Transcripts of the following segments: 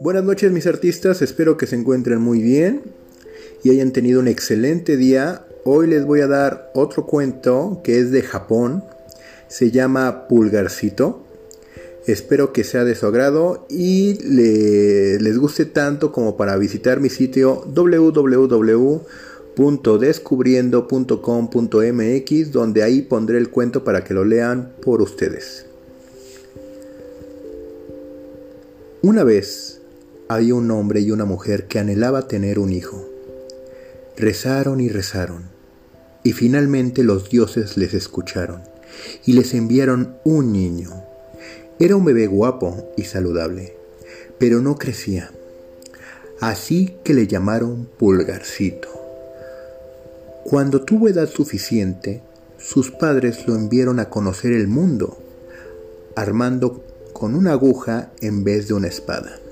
Buenas noches mis artistas, espero que se encuentren muy bien y hayan tenido un excelente día. Hoy les voy a dar otro cuento que es de Japón, se llama Pulgarcito. Espero que sea de su agrado y les guste tanto como para visitar mi sitio www.descubriendo.com.mx donde ahí pondré el cuento para que lo lean por ustedes. Una vez había un hombre y una mujer que anhelaba tener un hijo. Rezaron y rezaron, y finalmente los dioses les escucharon y les enviaron un niño. Era un bebé guapo y saludable, pero no crecía. Así que le llamaron Pulgarcito. Cuando tuvo edad suficiente, sus padres lo enviaron a conocer el mundo, armando con una aguja en vez de una espada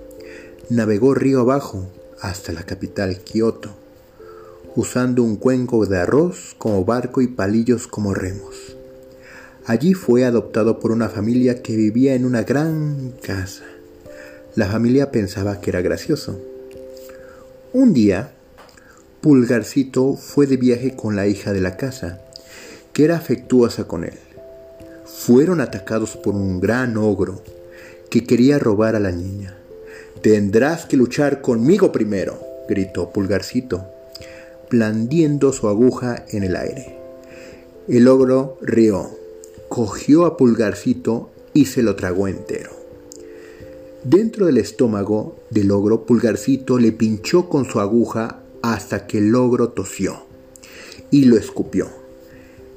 navegó río abajo hasta la capital Kioto, usando un cuenco de arroz como barco y palillos como remos. Allí fue adoptado por una familia que vivía en una gran casa. La familia pensaba que era gracioso. Un día, Pulgarcito fue de viaje con la hija de la casa, que era afectuosa con él. Fueron atacados por un gran ogro que quería robar a la niña. Tendrás que luchar conmigo primero, gritó Pulgarcito, blandiendo su aguja en el aire. El ogro rió, cogió a Pulgarcito y se lo tragó entero. Dentro del estómago del ogro, Pulgarcito le pinchó con su aguja hasta que el ogro tosió y lo escupió.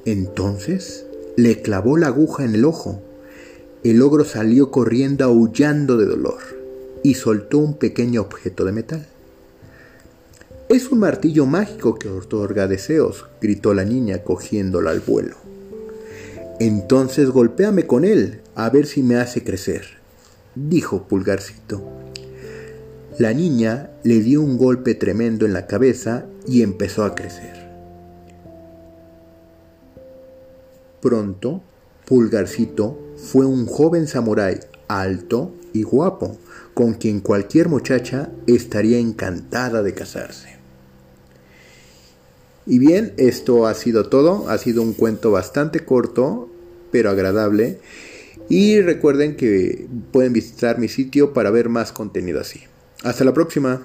Entonces le clavó la aguja en el ojo. El ogro salió corriendo aullando de dolor y soltó un pequeño objeto de metal. Es un martillo mágico que otorga deseos, gritó la niña cogiéndola al vuelo. Entonces golpéame con él, a ver si me hace crecer, dijo Pulgarcito. La niña le dio un golpe tremendo en la cabeza y empezó a crecer. Pronto, Pulgarcito fue un joven samurái alto y guapo, con quien cualquier muchacha estaría encantada de casarse. Y bien, esto ha sido todo, ha sido un cuento bastante corto, pero agradable. Y recuerden que pueden visitar mi sitio para ver más contenido así. Hasta la próxima.